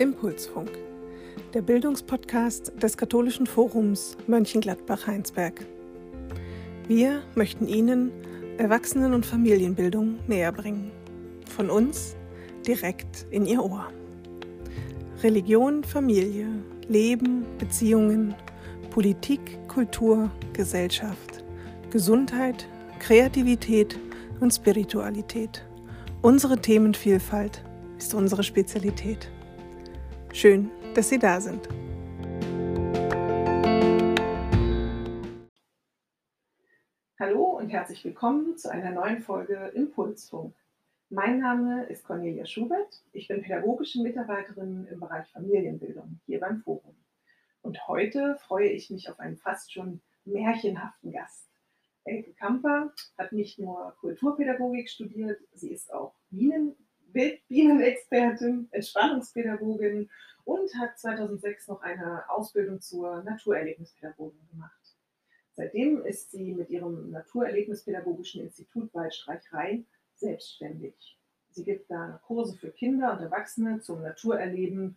Impulsfunk, der Bildungspodcast des katholischen Forums Mönchengladbach-Heinsberg. Wir möchten Ihnen Erwachsenen- und Familienbildung näher bringen. Von uns direkt in Ihr Ohr. Religion, Familie, Leben, Beziehungen, Politik, Kultur, Gesellschaft, Gesundheit, Kreativität und Spiritualität. Unsere Themenvielfalt ist unsere Spezialität. Schön, dass Sie da sind. Hallo und herzlich willkommen zu einer neuen Folge Impulsfunk. Mein Name ist Cornelia Schubert. Ich bin pädagogische Mitarbeiterin im Bereich Familienbildung hier beim Forum. Und heute freue ich mich auf einen fast schon märchenhaften Gast. Elke Kamper hat nicht nur Kulturpädagogik studiert, sie ist auch Bienen Bienenexpertin, Entspannungspädagogin und hat 2006 noch eine Ausbildung zur Naturerlebnispädagogin gemacht. Seitdem ist sie mit ihrem Naturerlebnispädagogischen Institut Waldstreicherei selbstständig. Sie gibt da Kurse für Kinder und Erwachsene zum Naturerleben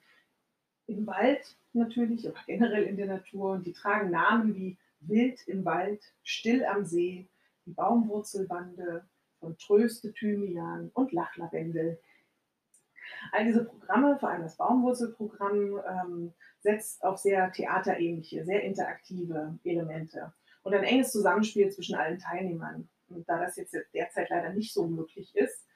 im Wald natürlich, aber generell in der Natur. Und die tragen Namen wie Wild im Wald, Still am See, die Baumwurzelbande, von Tröste Thymian und Lachlavendel. All diese Programme, vor allem das Baumwurzelprogramm, ähm, setzt auf sehr theaterähnliche, sehr interaktive Elemente und ein enges Zusammenspiel zwischen allen Teilnehmern. Und da das jetzt derzeit leider nicht so möglich ist,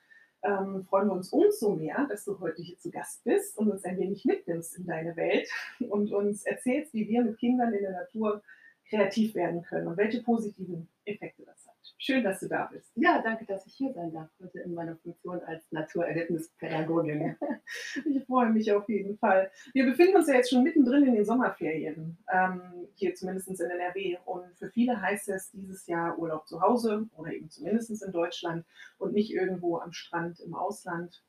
ähm, freuen wir uns umso mehr, dass du heute hier zu Gast bist und uns ein wenig mitnimmst in deine Welt und uns erzählst, wie wir mit Kindern in der Natur kreativ werden können und welche positiven Effekte das Schön, dass du da bist. Ja, danke, dass ich hier sein darf, heute in meiner Funktion als Naturerlebnispädagogin. ich freue mich auf jeden Fall. Wir befinden uns ja jetzt schon mittendrin in den Sommerferien, ähm, hier zumindest in NRW. Und für viele heißt es dieses Jahr Urlaub zu Hause oder eben zumindest in Deutschland und nicht irgendwo am Strand im Ausland.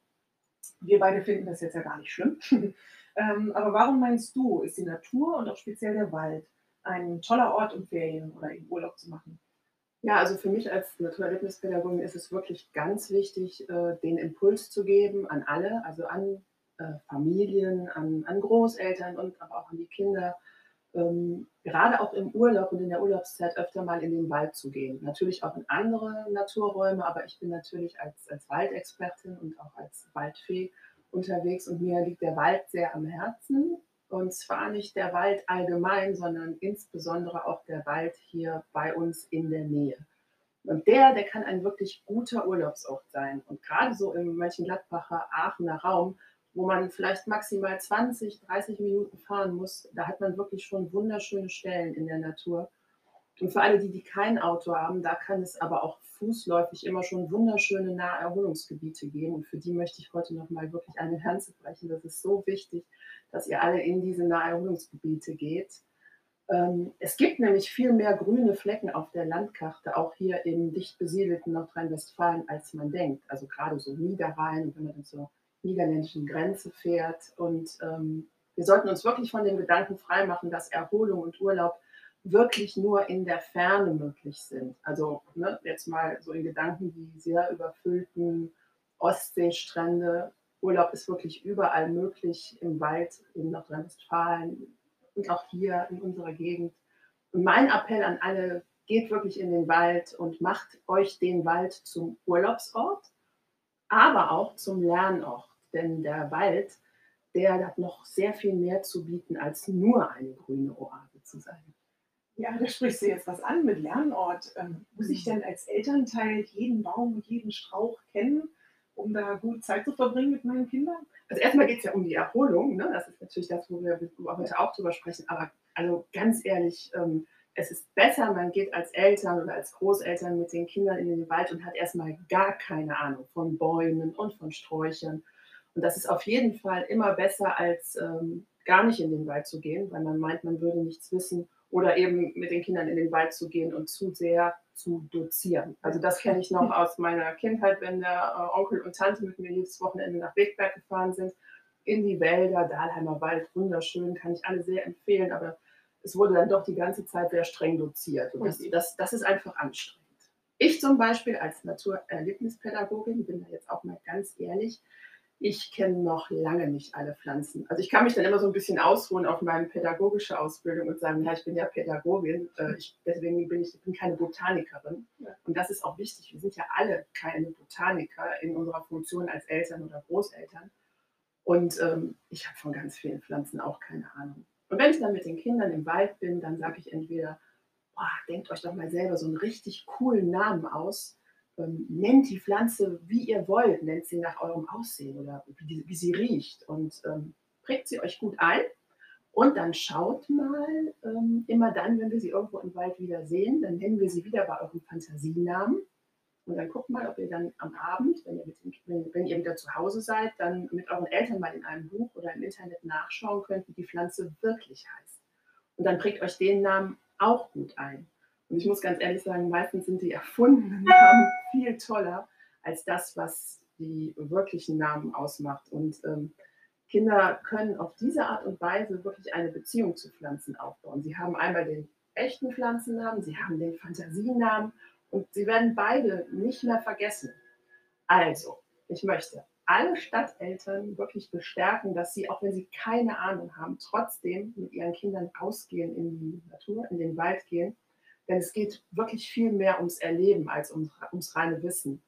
Wir beide finden das jetzt ja gar nicht schlimm. ähm, aber warum meinst du, ist die Natur und auch speziell der Wald ein toller Ort, um Ferien oder eben Urlaub zu machen? Ja, also für mich als Naturerlebnispädagogin ist es wirklich ganz wichtig, äh, den Impuls zu geben an alle, also an äh, Familien, an, an Großeltern und aber auch an die Kinder, ähm, gerade auch im Urlaub und in der Urlaubszeit öfter mal in den Wald zu gehen. Natürlich auch in andere Naturräume, aber ich bin natürlich als, als Waldexpertin und auch als Waldfee unterwegs und mir liegt der Wald sehr am Herzen und zwar nicht der Wald allgemein, sondern insbesondere auch der Wald hier bei uns in der Nähe. Und der, der kann ein wirklich guter Urlaubsort sein. Und gerade so im Mönchengladbacher Aachener Raum, wo man vielleicht maximal 20, 30 Minuten fahren muss, da hat man wirklich schon wunderschöne Stellen in der Natur. Und für alle, die, die kein Auto haben, da kann es aber auch fußläufig immer schon wunderschöne Naherholungsgebiete geben. Und für die möchte ich heute nochmal wirklich eine Herze brechen. Das ist so wichtig, dass ihr alle in diese Naherholungsgebiete geht. Ähm, es gibt nämlich viel mehr grüne Flecken auf der Landkarte, auch hier im dicht besiedelten Nordrhein-Westfalen, als man denkt. Also gerade so Niederrhein, wenn man zur niederländischen Grenze fährt. Und ähm, wir sollten uns wirklich von dem Gedanken freimachen, dass Erholung und Urlaub wirklich nur in der Ferne möglich sind. Also ne, jetzt mal so in Gedanken die sehr überfüllten Ostseestrände. Urlaub ist wirklich überall möglich, im Wald, in Nordrhein-Westfalen und auch hier in unserer Gegend. Und mein Appell an alle, geht wirklich in den Wald und macht euch den Wald zum Urlaubsort, aber auch zum Lernort. Denn der Wald, der hat noch sehr viel mehr zu bieten, als nur eine grüne Oase zu sein. Ja, da sprichst du jetzt was an mit Lernort. Ähm, muss ich mhm. denn als Elternteil jeden Baum und jeden Strauch kennen, um da gut Zeit zu verbringen mit meinen Kindern? Also erstmal geht es ja um die Erholung. Ne? Das ist natürlich das, wo wir heute auch drüber sprechen. Aber also ganz ehrlich, ähm, es ist besser, man geht als Eltern oder als Großeltern mit den Kindern in den Wald und hat erstmal gar keine Ahnung von Bäumen und von Sträuchern. Und das ist auf jeden Fall immer besser, als ähm, gar nicht in den Wald zu gehen, weil man meint, man würde nichts wissen oder eben mit den Kindern in den Wald zu gehen und zu sehr zu dozieren. Also das kenne ich noch aus meiner Kindheit, wenn der äh, Onkel und Tante mit mir jedes Wochenende nach Wegberg gefahren sind, in die Wälder, Dahlheimer Wald, wunderschön, kann ich alle sehr empfehlen, aber es wurde dann doch die ganze Zeit sehr streng doziert und das, das, das ist einfach anstrengend. Ich zum Beispiel als Naturerlebnispädagogin, bin da jetzt auch mal ganz ehrlich, Ich kenne noch lange nicht alle Pflanzen. Also ich kann mich dann immer so ein bisschen ausruhen auf meine pädagogische Ausbildung und sagen, ja, ich bin ja Pädagogin, äh, ich, deswegen bin ich, ich bin keine Botanikerin. Und das ist auch wichtig. Wir sind ja alle keine Botaniker in unserer Funktion als Eltern oder Großeltern. Und ähm, ich habe von ganz vielen Pflanzen auch keine Ahnung. Und wenn ich dann mit den Kindern im Wald bin, dann sage ich entweder, boah, denkt euch doch mal selber so einen richtig coolen Namen aus ähm, nennt die Pflanze, wie ihr wollt, nennt sie nach eurem Aussehen oder wie, wie sie riecht und ähm, prägt sie euch gut ein. Und dann schaut mal, ähm, immer dann, wenn wir sie irgendwo im Wald wieder sehen, dann nennen wir sie wieder bei eurem Fantasienamen. Und dann guckt mal, ob ihr dann am Abend, wenn ihr, mit, wenn, wenn ihr wieder zu Hause seid, dann mit euren Eltern mal in einem Buch oder im Internet nachschauen könnt, wie die Pflanze wirklich heißt. Und dann prägt euch den Namen auch gut ein. Und ich muss ganz ehrlich sagen, meistens sind die erfundenen Namen viel toller als das, was die wirklichen Namen ausmacht. Und ähm, Kinder können auf diese Art und Weise wirklich eine Beziehung zu Pflanzen aufbauen. Sie haben einmal den echten Pflanzennamen, sie haben den Fantasienamen und sie werden beide nicht mehr vergessen. Also, ich möchte alle Stadteltern wirklich bestärken, dass sie, auch wenn sie keine Ahnung haben, trotzdem mit ihren Kindern rausgehen in die Natur, in den Wald gehen denn es geht wirklich viel mehr ums Erleben als ums, ums reine Wissen.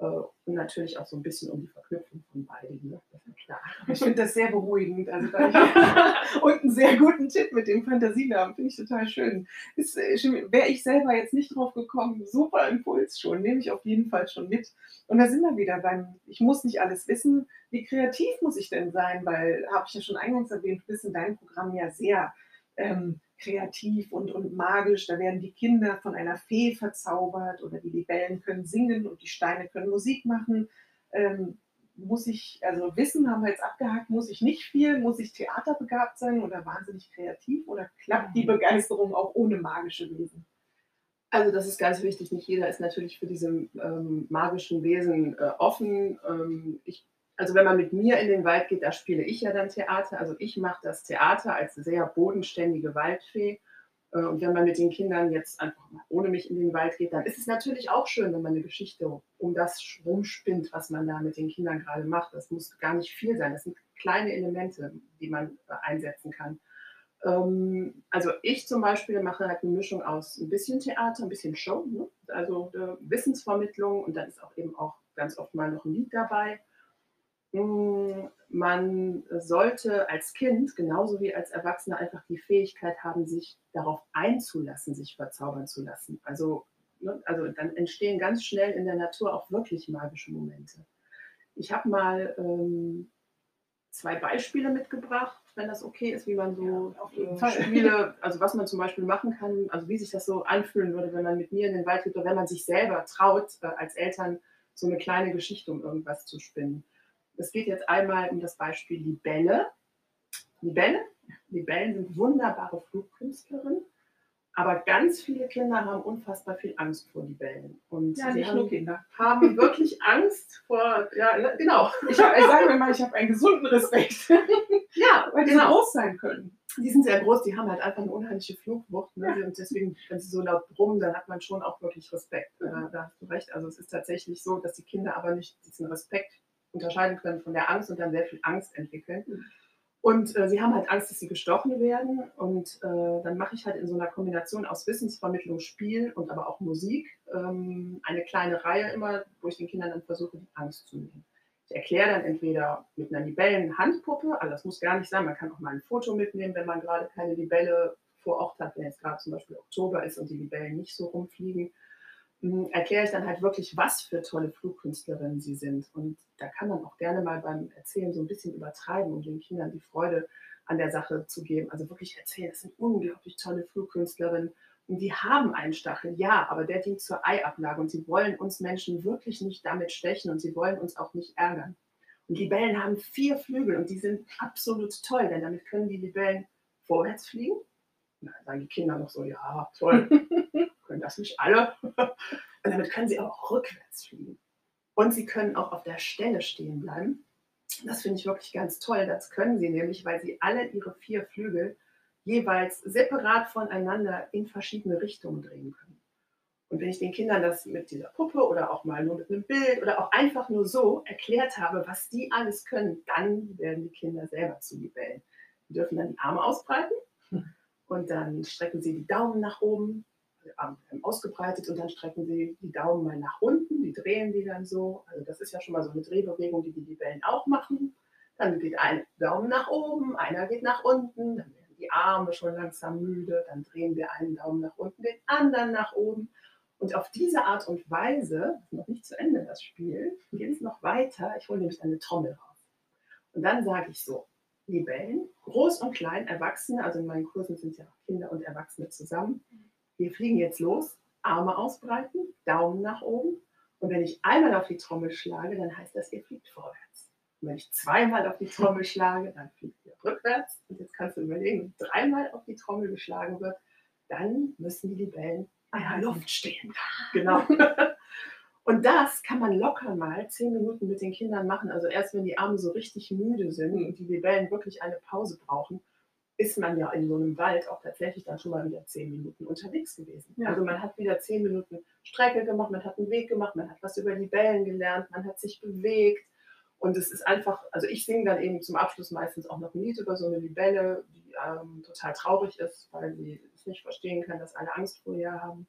Äh, und natürlich auch so ein bisschen um die Verknüpfung von beiden. Ne? Das ist ja klar. Ich finde das sehr beruhigend. Also und einen sehr guten Tipp mit dem Fantasienamen. Finde ich total schön. äh, Wäre ich selber jetzt nicht drauf gekommen, super Impuls schon. Nehme ich auf jeden Fall schon mit. Und da sind wir wieder beim, ich muss nicht alles wissen. Wie kreativ muss ich denn sein? Weil, habe ich ja schon eingangs erwähnt, du bist in deinem Programm ja sehr ähm, kreativ und, und magisch. Da werden die Kinder von einer Fee verzaubert oder die Libellen können singen und die Steine können Musik machen. Ähm, muss ich, also Wissen haben wir jetzt abgehakt, muss ich nicht viel, muss ich theaterbegabt sein oder wahnsinnig kreativ oder klappt die Begeisterung auch ohne magische Wesen? Also das ist ganz wichtig. Nicht jeder ist natürlich für diese ähm, magischen Wesen äh, offen. Ähm, ich also wenn man mit mir in den Wald geht, da spiele ich ja dann Theater. Also ich mache das Theater als sehr bodenständige Waldfee. Äh, und wenn man mit den Kindern jetzt einfach mal ohne mich in den Wald geht, dann ist es natürlich auch schön, wenn man eine Geschichte um das rumspinnt, was man da mit den Kindern gerade macht. Das muss gar nicht viel sein. Das sind kleine Elemente, die man einsetzen kann. Ähm, also ich zum Beispiel mache halt eine Mischung aus ein bisschen Theater, ein bisschen Show, ne? also äh, Wissensvermittlung und dann ist auch eben auch ganz oft mal noch ein Lied dabei. Man sollte als Kind genauso wie als Erwachsener einfach die Fähigkeit haben, sich darauf einzulassen, sich verzaubern zu lassen. Also, ne, also dann entstehen ganz schnell in der Natur auch wirklich magische Momente. Ich habe mal ähm, zwei Beispiele mitgebracht, wenn das okay ist, wie man so ja, äh, Spiele, also was man zum Beispiel machen kann, also wie sich das so anfühlen würde, wenn man mit mir in den Wald geht oder wenn man sich selber traut, äh, als Eltern so eine kleine Geschichte um irgendwas zu spinnen. Es geht jetzt einmal um das Beispiel Libelle. Libelle, Libellen sind wunderbare Flugkünstlerinnen, aber ganz viele Kinder haben unfassbar viel Angst vor Libellen. Und ja, sie haben, Kinder. haben wirklich Angst vor, ja, genau. Ich, hab, ich sage mir mal, ich habe einen gesunden Respekt. ja, weil die genau. groß sein können. Die sind sehr groß, die haben halt einfach eine unheimliche Flugwucht. Ne? Ja. Und deswegen, wenn sie so laut brummen, dann hat man schon auch wirklich Respekt. Mhm. Da hast du recht. Also es ist tatsächlich so, dass die Kinder aber nicht diesen Respekt unterscheiden können von der Angst und dann sehr viel Angst entwickeln. Und äh, sie haben halt Angst, dass sie gestochen werden. Und äh, dann mache ich halt in so einer Kombination aus Wissensvermittlung, Spiel und aber auch Musik ähm, eine kleine Reihe immer, wo ich den Kindern dann versuche, die Angst zu nehmen. Ich erkläre dann entweder mit einer Libellen-Handpuppe, also das muss gar nicht sein, man kann auch mal ein Foto mitnehmen, wenn man gerade keine Libelle vor Ort hat, wenn jetzt gerade zum Beispiel Oktober ist und die Libellen nicht so rumfliegen erkläre ich dann halt wirklich, was für tolle Flugkünstlerinnen sie sind. Und da kann man auch gerne mal beim Erzählen so ein bisschen übertreiben, um den Kindern die Freude an der Sache zu geben. Also wirklich erzählen, das sind unglaublich tolle Flugkünstlerinnen. Und die haben einen Stachel, ja, aber der dient zur Eiablage. Und sie wollen uns Menschen wirklich nicht damit stechen und sie wollen uns auch nicht ärgern. Und Libellen haben vier Flügel und die sind absolut toll, denn damit können die Libellen vorwärts fliegen. Na, sagen die Kinder noch so, ja, toll. können das nicht alle. Und damit können sie auch rückwärts fliegen. Und sie können auch auf der Stelle stehen bleiben. Das finde ich wirklich ganz toll. Das können sie nämlich, weil sie alle ihre vier Flügel jeweils separat voneinander in verschiedene Richtungen drehen können. Und wenn ich den Kindern das mit dieser Puppe oder auch mal nur mit einem Bild oder auch einfach nur so erklärt habe, was die alles können, dann werden die Kinder selber zu Libellen. Die dürfen dann die Arme ausbreiten und dann strecken sie die Daumen nach oben, ausgebreitet und dann strecken sie die Daumen mal nach unten, die drehen die dann so. Also das ist ja schon mal so eine Drehbewegung, die die Libellen auch machen. Dann geht ein Daumen nach oben, einer geht nach unten, dann werden die Arme schon langsam müde, dann drehen wir einen Daumen nach unten, den anderen nach oben. Und auf diese Art und Weise, noch nicht zu Ende das Spiel, geht es noch weiter. Ich hole nämlich eine Trommel raus. Und dann sage ich so, Libellen, groß und klein, Erwachsene, also in meinen Kursen sind ja Kinder und Erwachsene zusammen. Wir fliegen jetzt los, Arme ausbreiten, Daumen nach oben. Und wenn ich einmal auf die Trommel schlage, dann heißt das, ihr fliegt vorwärts. Und wenn ich zweimal auf die Trommel schlage, dann fliegt ihr rückwärts. Und jetzt kannst du überlegen, wenn dreimal auf die Trommel geschlagen wird, dann müssen die Libellen an der Luft stehen. Genau. Und das kann man locker mal zehn Minuten mit den Kindern machen. Also erst wenn die Arme so richtig müde sind und die Libellen wirklich eine Pause brauchen, ist man ja in so einem Wald auch tatsächlich dann schon mal wieder zehn Minuten unterwegs gewesen. Ja. Also man hat wieder zehn Minuten Strecke gemacht, man hat einen Weg gemacht, man hat was über Libellen gelernt, man hat sich bewegt. Und es ist einfach, also ich singe dann eben zum Abschluss meistens auch noch ein Lied über so eine Libelle, die ähm, total traurig ist, weil sie es nicht verstehen kann, dass alle Angst vor ihr haben.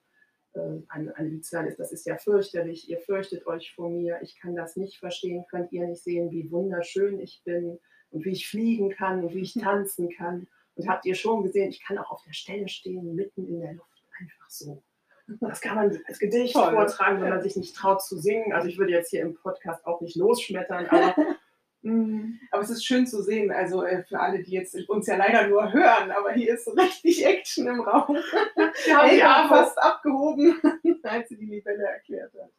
Ähm, eine, eine Liedzeile ist, das ist ja fürchterlich, ihr fürchtet euch vor mir, ich kann das nicht verstehen, könnt ihr nicht sehen, wie wunderschön ich bin und wie ich fliegen kann und wie ich tanzen kann. Und habt ihr schon gesehen, ich kann auch auf der Stelle stehen, mitten in der Luft, einfach so. Das kann man als Gedicht Toll. vortragen, wenn man sich nicht traut zu singen. Also ich würde jetzt hier im Podcast auch nicht losschmettern, aber Mhm. Aber es ist schön zu sehen, also äh, für alle, die jetzt uns ja leider nur hören, aber hier ist so richtig Action im Raum. Wir haben die Arme fast abgehoben, als sie die Libelle erklärt hat.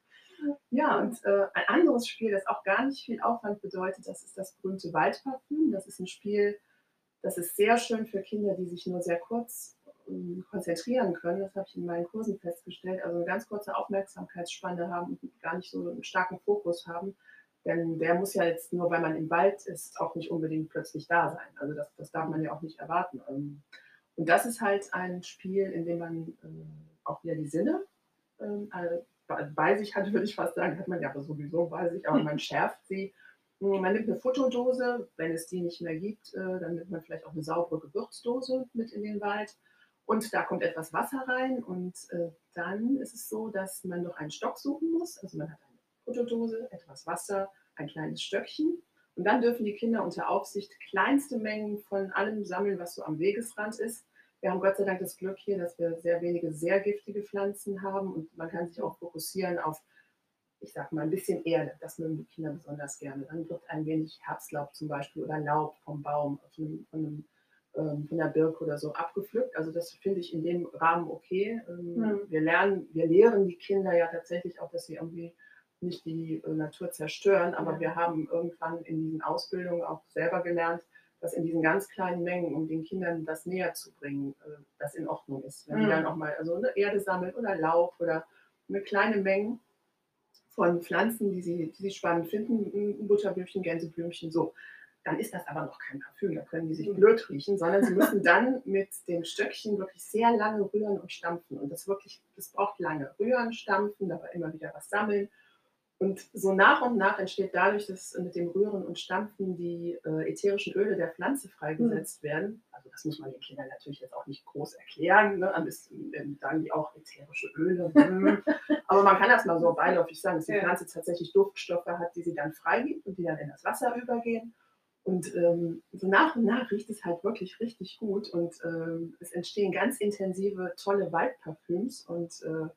Ja, und äh, ein anderes Spiel, das auch gar nicht viel Aufwand bedeutet, das ist das berühmte Waldparfüm. Das ist ein Spiel, das ist sehr schön für Kinder, die sich nur sehr kurz ähm, konzentrieren können. Das habe ich in meinen Kursen festgestellt. Also eine ganz kurze Aufmerksamkeitsspanne haben und gar nicht so einen starken Fokus haben denn der muss ja jetzt nur, weil man im Wald ist, auch nicht unbedingt plötzlich da sein. Also das, das darf man ja auch nicht erwarten. Ähm, und das ist halt ein Spiel, in dem man äh, auch wieder die Sinne ähm, bei sich hat, würde ich fast sagen, hat man ja aber sowieso bei sich, aber man schärft sie. Man nimmt eine Fotodose, wenn es die nicht mehr gibt, äh, dann nimmt man vielleicht auch eine saubere Gewürzdose mit in den Wald. Und da kommt etwas Wasser rein und äh, dann ist es so, dass man noch einen Stock suchen muss. Also man hat einen Fotodose, etwas Wasser, ein kleines Stöckchen. Und dann dürfen die Kinder unter Aufsicht kleinste Mengen von allem sammeln, was so am Wegesrand ist. Wir haben Gott sei Dank das Glück hier, dass wir sehr wenige sehr giftige Pflanzen haben und man kann sich auch fokussieren auf, ich sag mal, ein bisschen Erde. Das mögen die Kinder besonders gerne. Dann wird ein wenig Herbstlaub zum Beispiel oder Laub vom Baum, von, einem, ähm, von einer Birke oder so abgepflückt. Also das finde ich in dem Rahmen okay. Mhm. Wir lernen, wir lehren die Kinder ja tatsächlich auch, dass sie irgendwie nicht die äh, Natur zerstören, aber ja. wir haben irgendwann in diesen Ausbildungen auch selber gelernt, dass in diesen ganz kleinen Mengen, um den Kindern das näher zu bringen, äh, das in Ordnung ist. Wenn mhm. die dann auch mal also eine Erde sammeln oder Laub oder eine kleine Menge von Pflanzen, die sie, die sie spannend finden, Butterblümchen, Gänseblümchen, so. Dann ist das aber noch kein Parfüm, da können die sich mhm. blöd riechen, sondern sie müssen dann mit dem Stöckchen wirklich sehr lange rühren und stampfen. Und das wirklich, das braucht lange. Rühren, stampfen, dabei immer wieder was sammeln und so nach und nach entsteht dadurch, dass mit dem Rühren und Stampfen die äh, ätherischen Öle der Pflanze freigesetzt mhm. werden. Also das muss man den Kindern natürlich jetzt auch nicht groß erklären. Ne? Am besten ähm, sagen die auch ätherische Öle. Hm. Aber man kann das mal so beiläufig sagen, dass die. Pflanze tatsächlich Duftstoffe hat, die sie dann freigibt und die dann in das Wasser übergehen. Und ähm, so nach und nach riecht es halt wirklich richtig gut und ähm, es entstehen ganz intensive, tolle Waldparfüms und äh,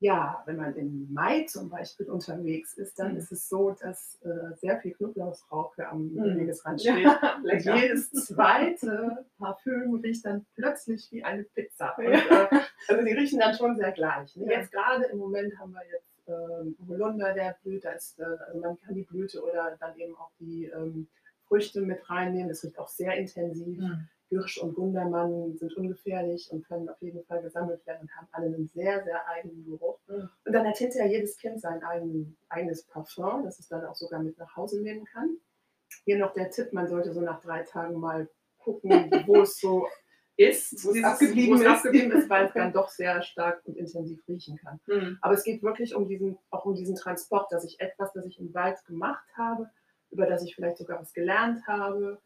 ja, wenn man im Mai zum Beispiel unterwegs ist, dann mhm. ist es so, dass äh, sehr viel Knoblauchsrauche am mhm. Wegesrand steht. Ja, jedes zweite Parfüm riecht dann plötzlich wie eine Pizza. Und, äh, also die riechen dann schon sehr gleich. Ne? Jetzt gerade im Moment haben wir jetzt äh, Holunder, der blüht. Ist, äh, also man kann die Blüte oder dann eben auch die ähm, Früchte mit reinnehmen. Das riecht auch sehr intensiv. Mhm. Hirsch und Gundermann sind ungefährlich und können auf jeden Fall gesammelt werden und haben alle einen sehr, sehr eigenen Geruch. Mhm. Und dann hat hinterher jedes Kind sein eigen, eigenes Parfum, das es dann auch sogar mit nach Hause nehmen kann. Hier noch der Tipp, man sollte so nach drei Tagen mal gucken, wo es so ist, Wo es abgeblieben abgeblieben ist, weil es dann doch sehr stark und intensiv riechen kann. Mhm. Aber es geht wirklich um diesen, auch um diesen Transport, dass ich etwas, das ich im Wald gemacht habe, über das ich vielleicht sogar was gelernt habe,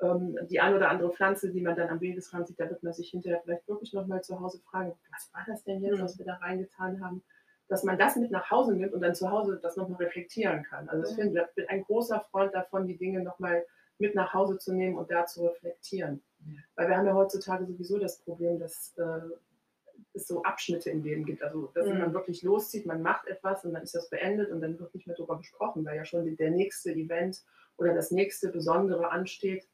ähm, die eine oder andere Pflanze, die man dann am Wegesrand sieht, da wird man sich hinterher vielleicht wirklich nochmal zu Hause fragen, was war das denn jetzt, Mhm. was wir da reingetan haben, dass man das mit nach Hause nimmt und dann zu Hause das nochmal reflektieren kann. Also ich Ja. finde, ich bin ein großer Freund davon, die Dinge nochmal mit nach Hause zu nehmen und da zu reflektieren. Ja. Weil wir haben ja heutzutage sowieso das Problem, dass äh, es so Abschnitte im Leben gibt. Also, dass Mhm. man wirklich loszieht, man macht etwas und dann ist das beendet und dann wird nicht mehr darüber gesprochen, weil ja schon der nächste Event oder das nächste Besondere ansteht.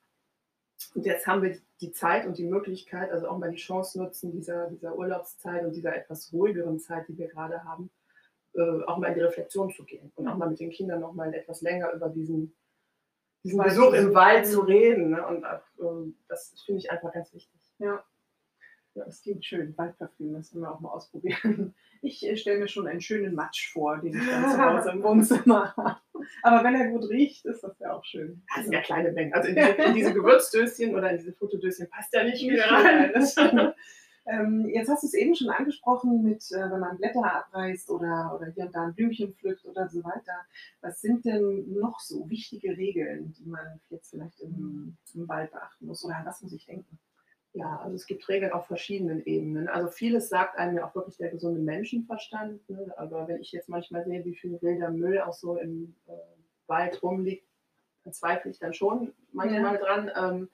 Und jetzt haben wir die Zeit und die Möglichkeit, also auch mal die Chance nutzen, dieser, dieser Urlaubszeit und dieser etwas ruhigeren Zeit, die wir gerade haben, äh, auch mal in die Reflexion zu gehen und auch mal mit den Kindern noch mal etwas länger über diesen, diesen Wald Besuch im. Wald zu reden. Ne? Und ähm, das finde ich einfach ganz wichtig. Ja. Ja, das klingt schön. Waldparfüm, das wollen wir auch mal ausprobieren. Ich äh, stelle mir schon einen schönen Matsch vor, den ich dann zu Hause im Wohnzimmer habe. Aber wenn er gut riecht, ist das ja auch schön. Das sind ja kleine Mengen. Also in diese, in diese Gewürzdöschen oder in diese Fotodöschen passt ja nicht viel Nicht rein. Ähm, jetzt hast du es eben schon angesprochen mit, äh, wenn man Blätter abreißt oder, oder hier und da ein Blümchen pflückt oder so weiter. Was sind denn noch so wichtige Regeln, die man jetzt vielleicht im, im Wald beachten muss? Oder an was muss ich denken? Ja, also es gibt Regeln auf verschiedenen Ebenen. Also vieles sagt einem ja auch wirklich der gesunde Menschenverstand. Ne? Aber wenn ich jetzt manchmal sehe, wie viel wilder Müll auch so im äh, Wald rumliegt, dann zweifle ich dann schon manchmal dran. Ähm,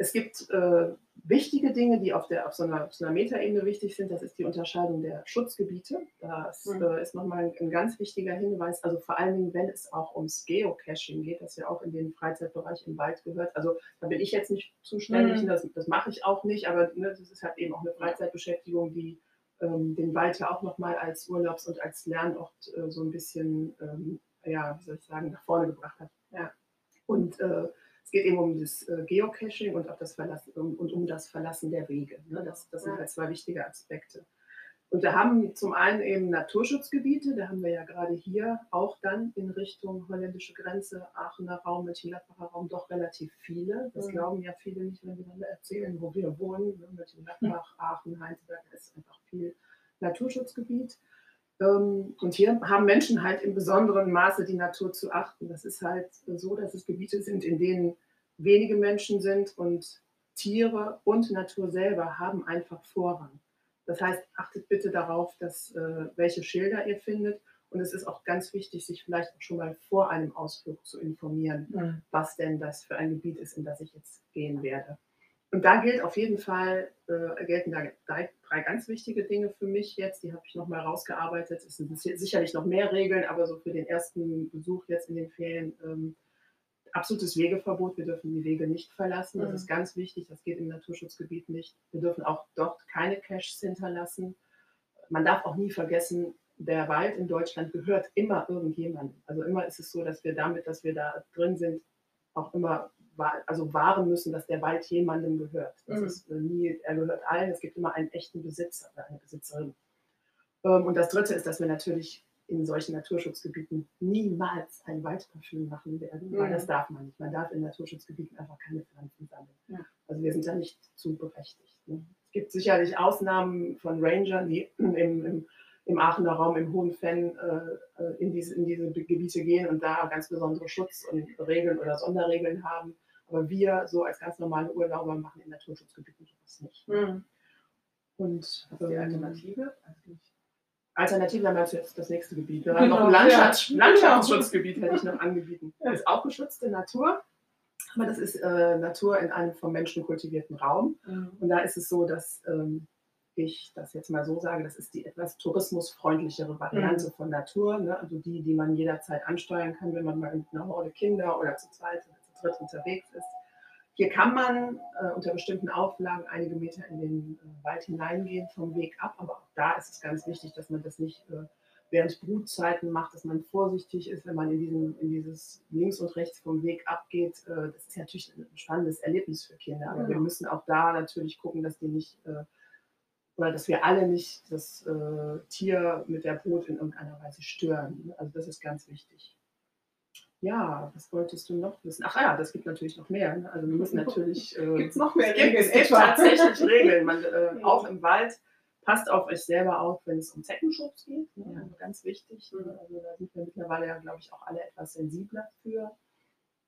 es gibt äh, wichtige Dinge, die auf, der, auf, so einer, auf so einer Metaebene wichtig sind. Das ist die Unterscheidung der Schutzgebiete. Das Mhm. äh, ist nochmal ein, ein ganz wichtiger Hinweis. Also vor allen Dingen, wenn es auch ums Geocaching geht, das ja auch in den Freizeitbereich im Wald gehört. Also da bin ich jetzt nicht zuständig, Mhm. das, das mache ich auch nicht, aber ne, das ist halt eben auch eine Freizeitbeschäftigung, die ähm, den Wald ja auch nochmal als Urlaubs- und als Lernort äh, so ein bisschen, ähm, ja, wie soll ich sagen, nach vorne gebracht hat. Ja. Und äh, es geht eben um das äh, Geocaching und, auch das Verlassen, um, und um das Verlassen der Wege. Ne? Das, das sind halt zwei wichtige Aspekte. Und da haben zum einen eben Naturschutzgebiete, da haben wir ja gerade hier auch dann in Richtung holländische Grenze, Aachener Raum, Mönchengladbacher Raum doch relativ viele. Das Mhm. glauben ja viele nicht, wenn wir dann erzählen, wo wir wohnen. Ne? Mönchengladbach, Aachen, Heinsberg, ist einfach viel Naturschutzgebiet. Ähm, Und hier haben Menschen halt im besonderen Maße die Natur zu achten. Das ist halt so, dass es Gebiete sind, in denen wenige Menschen sind und Tiere und Natur selber haben einfach Vorrang. Das heißt, achtet bitte darauf, dass, äh, welche Schilder ihr findet. Und es ist auch ganz wichtig, sich vielleicht auch schon mal vor einem Ausflug zu informieren, was denn das für ein Gebiet ist, in das ich jetzt gehen werde. Und da gilt auf jeden Fall, äh, gelten da drei, drei ganz wichtige Dinge für mich jetzt, die habe ich nochmal rausgearbeitet. Es sind sicherlich noch mehr Regeln, aber so für den ersten Besuch jetzt in den Ferien ähm, absolutes Wegeverbot. Wir dürfen die Wege nicht verlassen. Das Mhm. ist ganz wichtig. Das geht im Naturschutzgebiet nicht. Wir dürfen auch dort keine Caches hinterlassen. Man darf auch nie vergessen, der Wald in Deutschland gehört immer irgendjemandem. Also immer ist es so, dass wir damit, dass wir da drin sind, auch immer also wahren müssen, dass der Wald jemandem gehört. Das Mhm. ist äh, nie, er gehört allen. Es gibt immer einen echten Besitzer oder eine Besitzerin. Ähm, Und das Dritte ist, dass wir natürlich in solchen Naturschutzgebieten niemals ein Waldparfüm machen werden, weil Mhm. das darf man nicht. Man darf in Naturschutzgebieten einfach keine Pflanzen sammeln. Ja. Also wir sind da nicht zu berechtigt. Ne? Es gibt sicherlich Ausnahmen von Rangern, die im, im, im Aachener Raum, im Hohen Fenn äh, äh, in, diese, in diese Gebiete gehen und da ganz besondere Schutz- und Regeln oder Sonderregeln haben. Aber wir so als ganz normale Urlauber machen in Naturschutzgebieten sowas nicht. Mhm. Und Was ist die Alternative? Also nicht. Alternativ wäre jetzt das nächste Gebiet. Wir Genau, noch ein Landschafts ja. Landschaftsschutzgebiet, hätte ich noch angebieten. Das ist auch geschützte Natur, aber das ist äh, Natur in einem vom Menschen kultivierten Raum. Mhm. Und da ist es so, dass ähm, ich das jetzt mal so sage, das ist die etwas tourismusfreundlichere Variante Mhm. von Natur. Ne? Also die, die man jederzeit ansteuern kann, wenn man mal mit einer Horde Kinder oder zu zweit dritt unterwegs ist. Hier kann man äh, unter bestimmten Auflagen einige Meter in den äh, Wald hineingehen vom Weg ab, aber auch da ist es ganz wichtig, dass man das nicht äh, während Brutzeiten macht, dass man vorsichtig ist, wenn man in, diesem, in dieses links und rechts vom Weg abgeht. Äh, das ist ja natürlich ein spannendes Erlebnis für Kinder, aber wir Ja. müssen auch da natürlich gucken, dass die nicht äh, oder dass wir alle nicht das äh, Tier mit der Brut in irgendeiner Weise stören. Also das ist ganz wichtig. Ja, was wolltest du noch wissen? Ach ja, das gibt natürlich noch mehr. Ne? Also wir müssen natürlich. Äh, Gibt es noch mehr Regeln? es gibt tatsächlich Regeln. Man, äh. Auch im Wald passt auf euch selber auf, wenn es um Zeckenschutz geht. Ne? Ja. Also ganz wichtig. Ne? Also da sind wir mittlerweile ja, glaube ich, auch alle etwas sensibler für.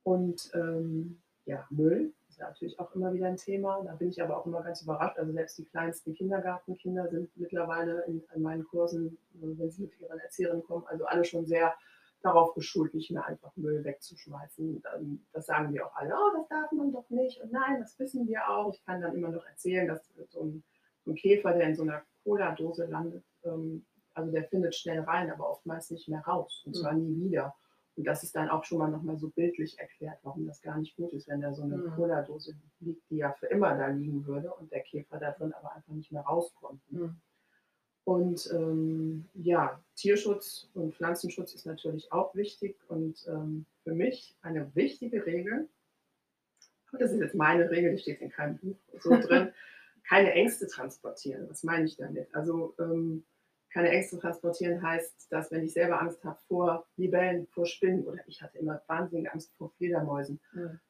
Und ähm, ja, Müll ist ja natürlich auch immer wieder ein Thema. Da bin ich aber auch immer ganz überrascht. Also selbst die kleinsten Kindergartenkinder sind mittlerweile in, in meinen Kursen, äh, wenn sie mit ihren Erzieherinnen kommen, also alle schon sehr darauf geschult, nicht mehr einfach Müll wegzuschmeißen. Ähm, Das sagen wir auch alle, oh, das darf man doch nicht. Und nein, das wissen wir auch. Ich kann dann immer noch erzählen, dass so ein, so ein Käfer, der in so einer Cola-Dose landet, ähm, also der findet schnell rein, aber oftmals nicht mehr raus. Und zwar nie wieder. Und das ist dann auch schon mal nochmal so bildlich erklärt, warum das gar nicht gut ist, wenn da so eine Mhm. Cola-Dose liegt, die ja für immer da liegen würde und der Käfer da drin aber einfach nicht mehr rauskommt. Mhm. Und ähm, ja, Tierschutz und Pflanzenschutz ist natürlich auch wichtig und ähm, für mich eine wichtige Regel, aber das ist jetzt meine Regel, die steht in keinem Buch so drin, keine Ängste transportieren. Was meine ich damit? Also ähm, keine Ängste transportieren heißt, dass wenn ich selber Angst habe vor Libellen, vor Spinnen oder ich hatte immer wahnsinnige Angst vor Fledermäusen, Mhm.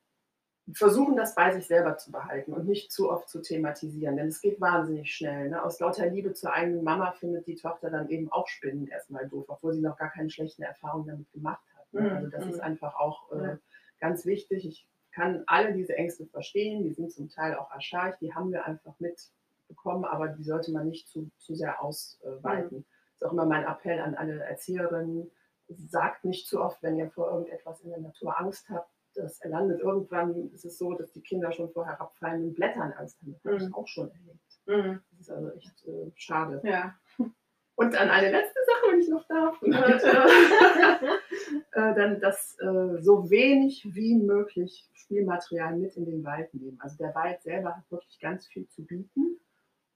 Versuchen das bei sich selber zu behalten und nicht zu oft zu thematisieren, denn es geht wahnsinnig schnell. Ne? Aus lauter Liebe zur eigenen Mama findet die Tochter dann eben auch Spinnen erstmal doof, obwohl sie noch gar keine schlechten Erfahrungen damit gemacht hat. Ne? Mhm, Also das mhm. ist einfach auch äh, ganz wichtig. Ich kann alle diese Ängste verstehen, die sind zum Teil auch archaisch, die haben wir einfach mitbekommen, aber die sollte man nicht zu, zu sehr ausweiten. Mhm. Das ist auch immer mein Appell an alle Erzieherinnen, sagt nicht zu oft, wenn ihr vor irgendetwas in der Natur Angst habt, das landet irgendwann, ist es so, dass die Kinder schon vor herabfallenden Blättern Angst haben. Das habe Mhm. ich auch schon erlebt. Mhm. Das ist also echt äh, schade. Ja. Und dann eine letzte Sache, wenn ich noch darf. Und, äh, äh, dann das äh, so wenig wie möglich Spielmaterial mit in den Wald nehmen. Also der Wald selber hat wirklich ganz viel zu bieten.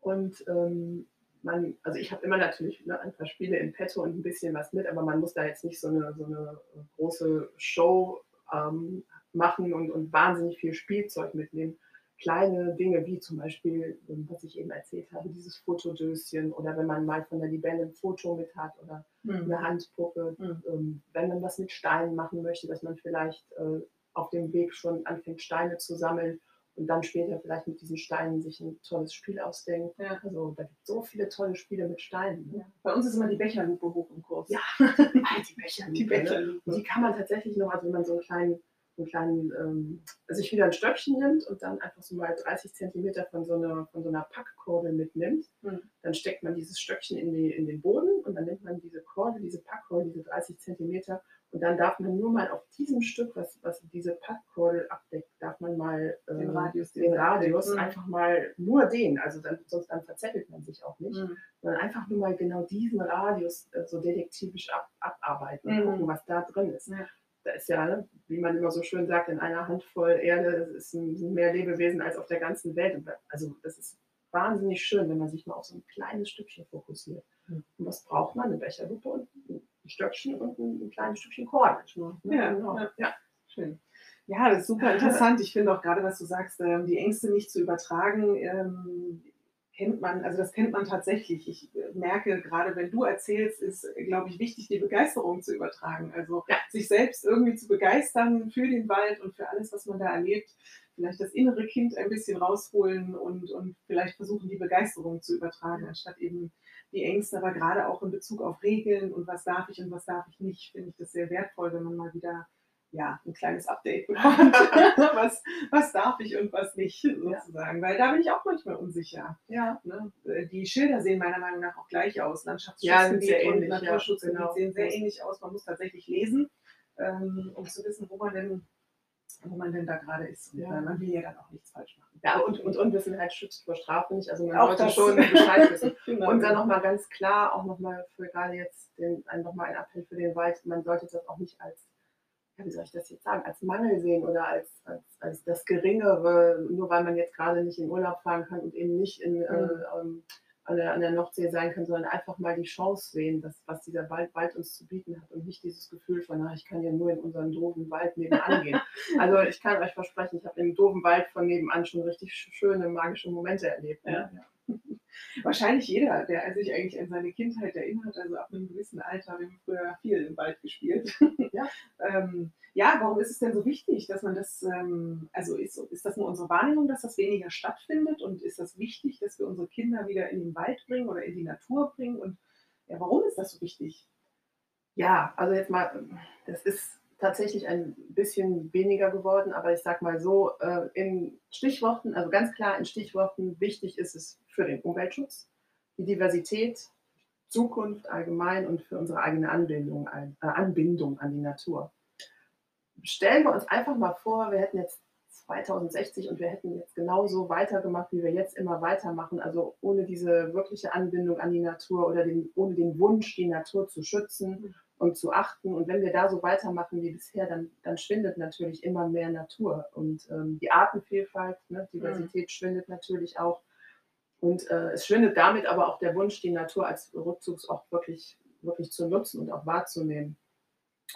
Und ähm, man, also ich habe immer natürlich ne, ein paar Spiele in petto und ein bisschen was mit, aber man muss da jetzt nicht so eine, so eine große Show ähm, machen und, und wahnsinnig viel Spielzeug mitnehmen. Kleine Dinge wie zum Beispiel, ähm, was ich eben erzählt habe, dieses Fotodöschen oder wenn man mal von der Libelle ein Foto mit hat oder Mhm. eine Handpuppe, Mhm. ähm, wenn man was mit Steinen machen möchte, dass man vielleicht äh, auf dem Weg schon anfängt, Steine zu sammeln und dann später vielleicht mit diesen Steinen sich ein tolles Spiel ausdenkt. Ja. Also da gibt es so viele tolle Spiele mit Steinen. Ne? Ja. Bei uns ist immer die Becherlupe hoch im Kurs. Ja, Ah, die Becher. Die Ne? Becherlupe. Die kann man tatsächlich noch, also wenn man so einen kleinen, einen kleinen ähm, also sich wieder ein Stöckchen nimmt und dann einfach so mal 30 Zentimeter von so einer, von so einer Packkurbel mitnimmt, Mhm. dann steckt man dieses Stöckchen in, die, in den Boden und dann nimmt man diese Kordel, diese Packkordel, diese 30 Zentimeter und dann darf man nur mal auf diesem Stück, was, was diese Packkordel abdeckt, darf man mal ähm, Den Radius, den Radius. Mhm. einfach mal nur den, also dann, sonst dann verzettelt man sich auch nicht, Mhm. sondern einfach nur mal genau diesen Radius äh, so detektivisch ab, abarbeiten und Mhm. gucken, was da drin ist. Ja. Da ist ja, ne, wie man immer so schön sagt, in einer Handvoll Erde ist ein, sind mehr Lebewesen als auf der ganzen Welt. Also das ist wahnsinnig schön, wenn man sich mal auf so ein kleines Stückchen fokussiert. Mhm. Und was braucht man? Eine Becherlupe und ein Stöckchen und ein, ein kleines Stückchen Kordel. Ne? Ja, genau. ja. ja. Schön. Ja, das ist super interessant. Ich finde auch gerade, was du sagst, ähm, die Ängste nicht zu übertragen, ähm, kennt man, also das kennt man tatsächlich. Ich äh, merke, gerade wenn du erzählst, ist, glaube ich, wichtig, die Begeisterung zu übertragen. Also Ja. sich selbst irgendwie zu begeistern für den Wald und für alles, was man da erlebt. Vielleicht das innere Kind ein bisschen rausholen und, und vielleicht versuchen, die Begeisterung zu übertragen, anstatt eben die Ängste, aber gerade auch in Bezug auf Regeln und was darf ich und was darf ich nicht, finde ich das sehr wertvoll, wenn man mal wieder ja, ein kleines Update bekommt. was, was darf ich und was nicht, sozusagen. Weil da bin ich auch manchmal unsicher. ja. Ne? Die Schilder sehen meiner Meinung nach auch gleich aus. Ja, Landschaftsschutzgebiet sehr und ähnlich, ja, Naturschutzgebiet genau. sehen sehr ähnlich aus. Man muss tatsächlich lesen, ähm, um zu wissen, wo man denn, wo man denn da gerade ist. Und Ja. äh, man will ja dann auch nichts falsch machen. Ja, und, und Unwissenheit schützt vor Strafe nicht. Also man Auch sollte schon Bescheid wissen. Genau. Und dann nochmal ganz klar, auch nochmal für gerade jetzt den, ein, Appell für den Wald, man sollte das auch nicht als, ja, wie soll ich das jetzt sagen, als Mangel sehen oder als, als, als das Geringere, nur weil man jetzt gerade nicht in Urlaub fahren kann und eben nicht in, äh, ähm, an, der, an der Nordsee sein kann, sondern einfach mal die Chance sehen, dass, was dieser Wald, Wald uns zu bieten hat und nicht dieses Gefühl von, na, ich kann ja nur in unseren doofen Wald nebenan gehen. Also ich kann euch versprechen, ich habe im doofen Wald von nebenan schon richtig schöne magische Momente erlebt. Ne? Ja. Wahrscheinlich jeder, der sich eigentlich an seine Kindheit erinnert, also ab einem gewissen Alter, wir haben früher viel im Wald gespielt. ja. ähm, ja, warum ist es denn so wichtig, dass man das, ähm, also ist, ist das nur unsere Wahrnehmung, dass das weniger stattfindet und ist das wichtig, dass wir unsere Kinder wieder in den Wald bringen oder in die Natur bringen und ja, warum ist das so wichtig? Ja, also jetzt mal, das ist tatsächlich ein bisschen weniger geworden, aber ich sage mal so, äh, in Stichworten, also ganz klar in Stichworten, wichtig ist es für den Umweltschutz, die Diversität, Zukunft allgemein und für unsere eigene Anbindung, äh, Anbindung an die Natur. Stellen wir uns einfach mal vor, wir hätten jetzt 2060 und wir hätten jetzt genauso weitergemacht, wie wir jetzt immer weitermachen, also ohne diese wirkliche Anbindung an die Natur oder den, ohne den Wunsch, die Natur zu schützen und zu achten. Und wenn wir da so weitermachen wie bisher, dann, dann schwindet natürlich immer mehr Natur und ähm, die Artenvielfalt, ne, Diversität mhm. schwindet natürlich auch. Und äh, es schwindet damit aber auch der Wunsch, die Natur als Rückzugsort wirklich, wirklich zu nutzen und auch wahrzunehmen.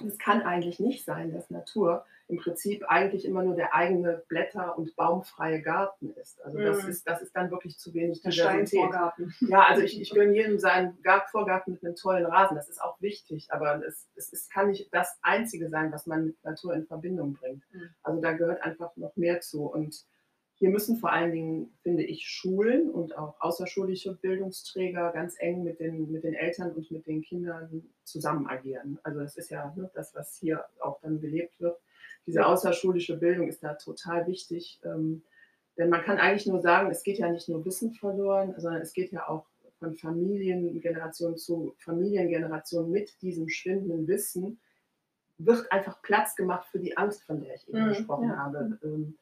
Es kann eigentlich nicht sein, dass Natur im Prinzip eigentlich immer nur der eigene blätter- und baumfreie Garten ist. Also das, mm. ist, das ist dann wirklich zu wenig der Steinvorgarten. Ja, also ich, ich gönne jedem seinen Vorgarten mit einem tollen Rasen. Das ist auch wichtig, aber es, es, es kann nicht das Einzige sein, was man mit Natur in Verbindung bringt. Mm. Also da gehört einfach noch mehr zu. Und hier müssen vor allen Dingen, finde ich, Schulen und auch außerschulische Bildungsträger ganz eng mit den, mit den Eltern und mit den Kindern zusammen agieren. Also das ist ja ne, das, was hier auch dann gelebt wird. Diese außerschulische Bildung ist da total wichtig. Ähm, denn man kann eigentlich nur sagen, es geht ja nicht nur Wissen verloren, sondern es geht ja auch von Familiengeneration zu Familiengeneration mit diesem schwindenden Wissen, wird einfach Platz gemacht für die Angst, von der ich eben mhm, gesprochen ja. habe. Ähm,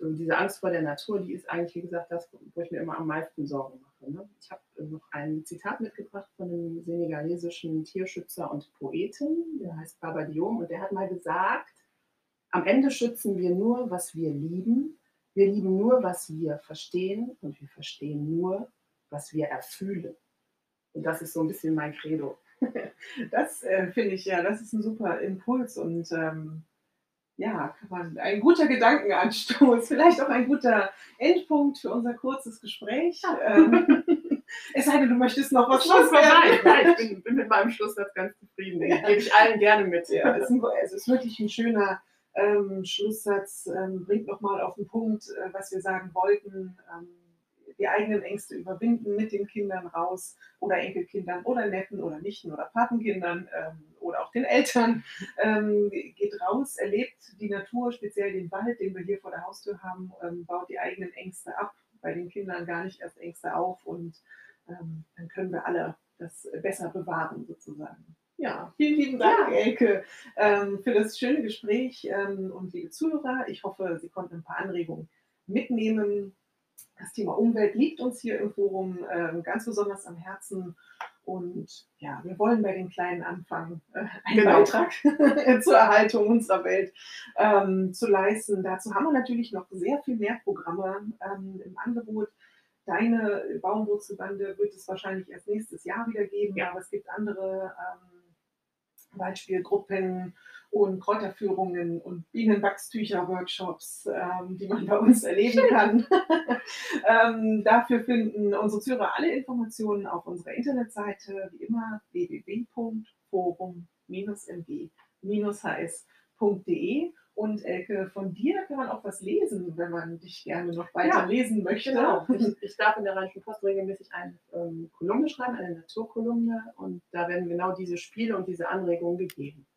und diese Angst vor der Natur, die ist eigentlich, wie gesagt, das, wo ich mir immer am meisten Sorgen mache. Ne? Ich habe äh, noch ein Zitat mitgebracht von einem senegalesischen Tierschützer und Poeten, der heißt Baba Diom, und der hat mal gesagt, am Ende schützen wir nur, was wir lieben. Wir lieben nur, was wir verstehen und wir verstehen nur, was wir erfühlen. Und das ist so ein bisschen mein Credo. Das äh, finde ich ja, das ist ein super Impuls und ähm, ja, kann man ein guter Gedankenanstoß, vielleicht auch ein guter Endpunkt für unser kurzes Gespräch. Ähm, es sei denn, du möchtest noch was loswerden. Nein, ich bin, bin, mit meinem Schlusssatz ganz zufrieden. Den gebe ich allen gerne mit. Ja, es, ist, es ist wirklich ein schöner ähm, Schlusssatz, ähm, bringt nochmal auf den Punkt, äh, was wir sagen wollten. Ähm, die eigenen Ängste überwinden mit den Kindern raus oder Enkelkindern oder Neffen oder Nichten oder Patenkindern ähm, oder auch den Eltern. Ähm, geht raus, erlebt die Natur, speziell den Wald, den wir hier vor der Haustür haben, ähm, baut die eigenen Ängste ab, bei den Kindern gar nicht erst Ängste auf und ähm, dann können wir alle das besser bewahren sozusagen. Ja, vielen lieben Dank, ja. Elke, ähm, für das schöne Gespräch ähm, und liebe Zuhörer. Ich hoffe, Sie konnten ein paar Anregungen mitnehmen das Thema Umwelt liegt uns hier im Forum äh, ganz besonders am Herzen. Und ja, wir wollen bei den Kleinen anfangen, äh, einen genau. Beitrag zur Erhaltung unserer Welt ähm, zu leisten. Dazu haben wir natürlich noch sehr viel mehr Programme ähm, im Angebot. Deine Baumwurzelbande wird es wahrscheinlich erst nächstes Jahr wieder geben, ja. aber es gibt andere ähm, Beispielgruppen und Kräuterführungen und Bienenwachstücher-Workshops, ähm, die man bei uns erleben kann. ähm, dafür finden unsere Zuhörer alle Informationen auf unserer Internetseite, wie immer www.forum-mg-hs.de. Und Elke, von dir kann man auch was lesen, wenn man dich gerne noch weiter ja, lesen möchte. Genau. Ich, ich, darf in der Rheinischen Post regelmäßig eine ähm, Kolumne schreiben, eine Naturkolumne. Und da werden genau diese Spiele und diese Anregungen gegeben.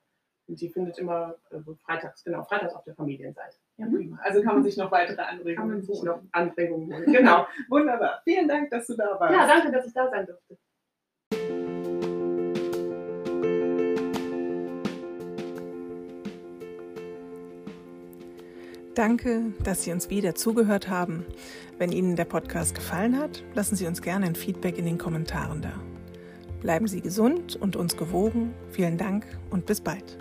Und die findet immer also freitags, genau, freitags auf der Familienseite. Ja, prima. Also kann man sich noch weitere Anregungen Kann man sich noch Anregungen holen. Genau. Wunderbar. Vielen Dank, dass du da warst. Ja, danke, dass ich da sein durfte. Danke, dass Sie uns wieder zugehört haben. Wenn Ihnen der Podcast gefallen hat, lassen Sie uns gerne ein Feedback in den Kommentaren da. Bleiben Sie gesund und uns gewogen. Vielen Dank und bis bald.